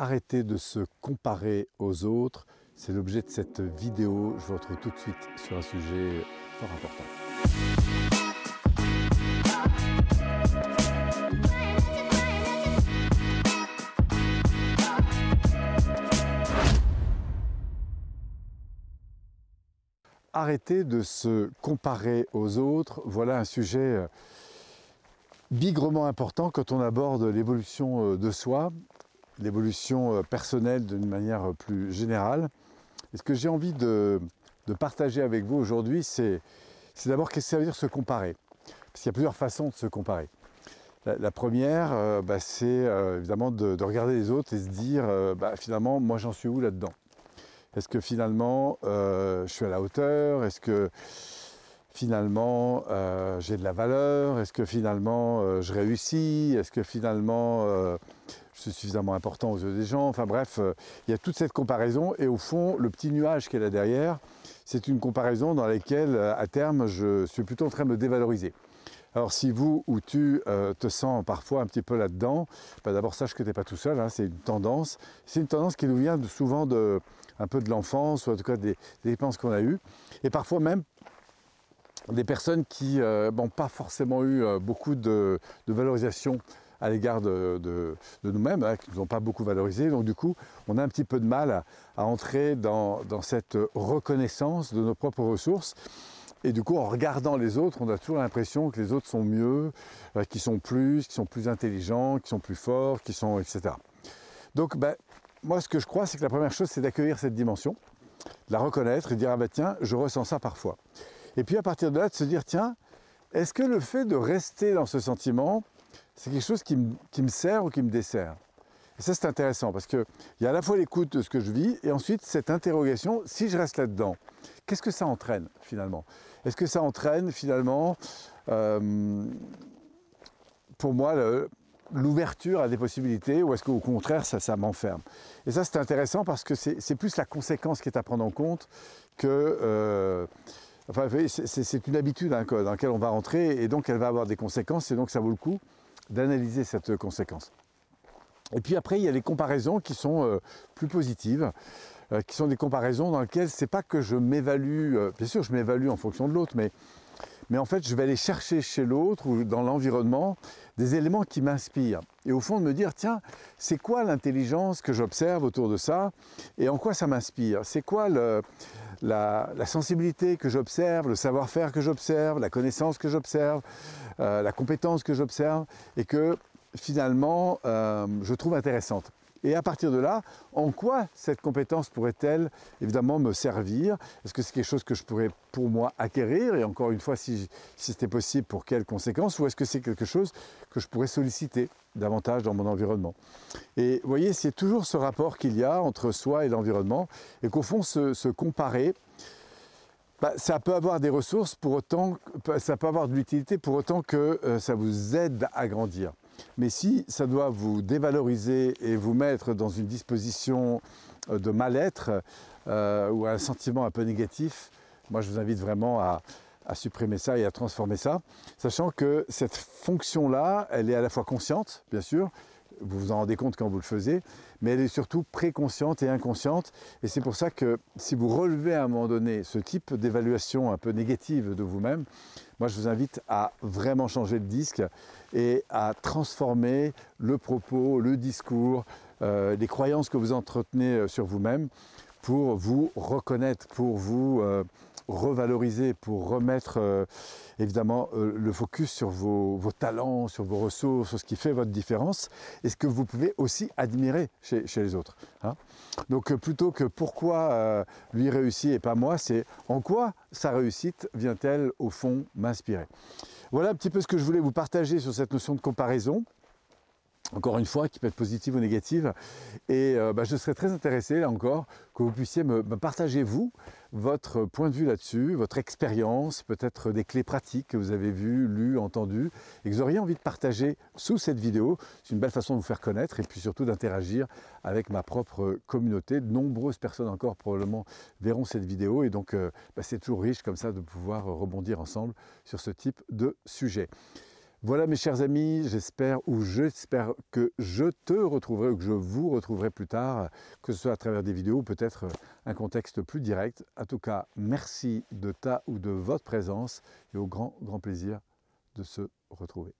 arrêter de se comparer aux autres. C'est l'objet de cette vidéo. Je vous retrouve tout de suite sur un sujet fort important. Arrêter de se comparer aux autres, voilà un sujet bigrement important quand on aborde l'évolution euh, de soi, l'évolution euh, personnelle d'une manière plus générale. Et ce que j'ai envie de, partager avec vous aujourd'hui, c'est d'abord qu'est-ce que ça veut dire se comparer. Parce qu'il y a plusieurs façons de se comparer. La, première, bah, c'est évidemment de, regarder les autres et se dire, bah, finalement, moi j'en suis où là-dedans? Est-ce que finalement euh, je suis à la hauteur? Est-ce que finalement euh, j'ai de la valeur? Est-ce que finalement euh, je réussis? Est-ce que finalement je suis suffisamment important aux yeux des gens? Enfin bref, il y a toute cette comparaison et au fond, le petit nuage qu'elle a derrière, c'est une comparaison dans laquelle à terme je suis plutôt en train de me dévaloriser. Alors si vous ou tu te sens parfois un petit peu là-dedans, bah, d'abord sache que tu n'es pas tout seul, hein, c'est une tendance. C'est une tendance qui nous vient souvent de, un peu de l'enfance, ou en tout cas des, dépenses qu'on a eues. Et parfois même des personnes qui n'ont euh, pas forcément eu euh, beaucoup de, valorisation à l'égard de, nous-mêmes, hein, qui ne nous ont pas beaucoup valorisé. Donc du coup, on a un petit peu de mal à, entrer dans, cette reconnaissance de nos propres ressources. Et du coup, en regardant les autres, on a toujours l'impression que les autres sont mieux, euh, qu'ils sont plus, qu'ils sont plus intelligents, qu'ils sont plus forts, qu'ils sont, etc. Donc, ben, moi, ce que je crois, c'est que la première chose, c'est d'accueillir cette dimension, la reconnaître et dire, ah ben tiens, je ressens ça parfois. Et puis à partir de là, de se dire, tiens, est-ce que le fait de rester dans ce sentiment, c'est quelque chose qui me, sert ou qui me dessert? Et ça, c'est intéressant parce qu'il y a à la fois l'écoute de ce que je vis et ensuite cette interrogation, si je reste là-dedans, qu'est-ce que ça entraîne finalement? Est-ce que ça entraîne finalement, euh, pour moi, l'ouverture à des possibilités ou est-ce qu'au contraire ça, ça m'enferme? Et ça c'est intéressant parce que c'est plus la conséquence qui est à prendre en compte que... Euh, c'est une habitude hein, dans laquelle on va rentrer et donc elle va avoir des conséquences et donc ça vaut le coup d'analyser cette conséquence. Et puis après il y a les comparaisons qui sont euh, plus positives euh, qui sont des comparaisons dans lesquelles c'est pas que je m'évalue, bien sûr je m'évalue en fonction de l'autre, mais mais en fait je vais aller chercher chez l'autre ou dans l'environnement des éléments qui m'inspirent. Et au fond de me dire, tiens, c'est quoi l'intelligence que j'observe autour de ça et en quoi ça m'inspire? C'est quoi la, sensibilité que j'observe, le savoir-faire que j'observe, la connaissance que j'observe, euh, la compétence que j'observe et que finalement euh, je trouve intéressante. Et à partir de là, en quoi cette compétence pourrait-elle évidemment me servir? Est-ce que c'est quelque chose que je pourrais pour moi acquérir? Et encore une fois, si, c'était possible, pour quelles conséquences? Ou est-ce que c'est quelque chose que je pourrais solliciter davantage dans mon environnement? Et vous voyez, c'est toujours ce rapport qu'il y a entre soi et l'environnement, et qu'au fond, se, comparer, bah, ça peut avoir des ressources pour autant, ça peut avoir de l'utilité pour autant que euh, ça vous aide à grandir. Mais si ça doit vous dévaloriser et vous mettre dans une disposition euh, de mal-être euh, ou un sentiment un peu négatif, moi je vous invite vraiment à, supprimer ça et à transformer ça, sachant que cette fonction-là, elle est à la fois consciente, bien sûr, vous vous en rendez compte quand vous le faisiez, mais elle est surtout préconsciente et inconsciente. Et c'est pour ça que si vous relevez à un moment donné ce type d'évaluation un peu négative de vous-même, moi je vous invite à vraiment changer de disque et à transformer le propos, le discours, euh, les croyances que vous entretenez euh, sur vous-même pour vous reconnaître, pour vous euh, revaloriser, pour remettre évidemment le focus sur vos, talents, sur vos ressources, sur ce qui fait votre différence et ce que vous pouvez aussi admirer chez, les autres. Hein. Donc plutôt que pourquoi lui réussit et pas moi, c'est en quoi sa réussite vient-elle au fond m'inspirer? Voilà un petit peu ce que je voulais vous partager sur cette notion de comparaison encore une fois, qui peut être positive ou négative. Et euh, bah, je serais très intéressé, là encore, que vous puissiez me, partager, vous, votre point de vue là-dessus, votre expérience, peut-être des clés pratiques que vous avez vues, lues, entendues, et que vous auriez envie de partager sous cette vidéo. C'est une belle façon de vous faire connaître et puis surtout d'interagir avec ma propre communauté. De nombreuses personnes encore probablement verront cette vidéo et donc euh, bah, c'est toujours riche comme ça de pouvoir rebondir ensemble sur ce type de sujet. Voilà mes chers amis, j'espère ou j'espère que je te retrouverai ou que je vous retrouverai plus tard, que ce soit à travers des vidéos ou peut-être un contexte plus direct. En tout cas, merci de ta ou de votre présence et au grand, grand plaisir de se retrouver.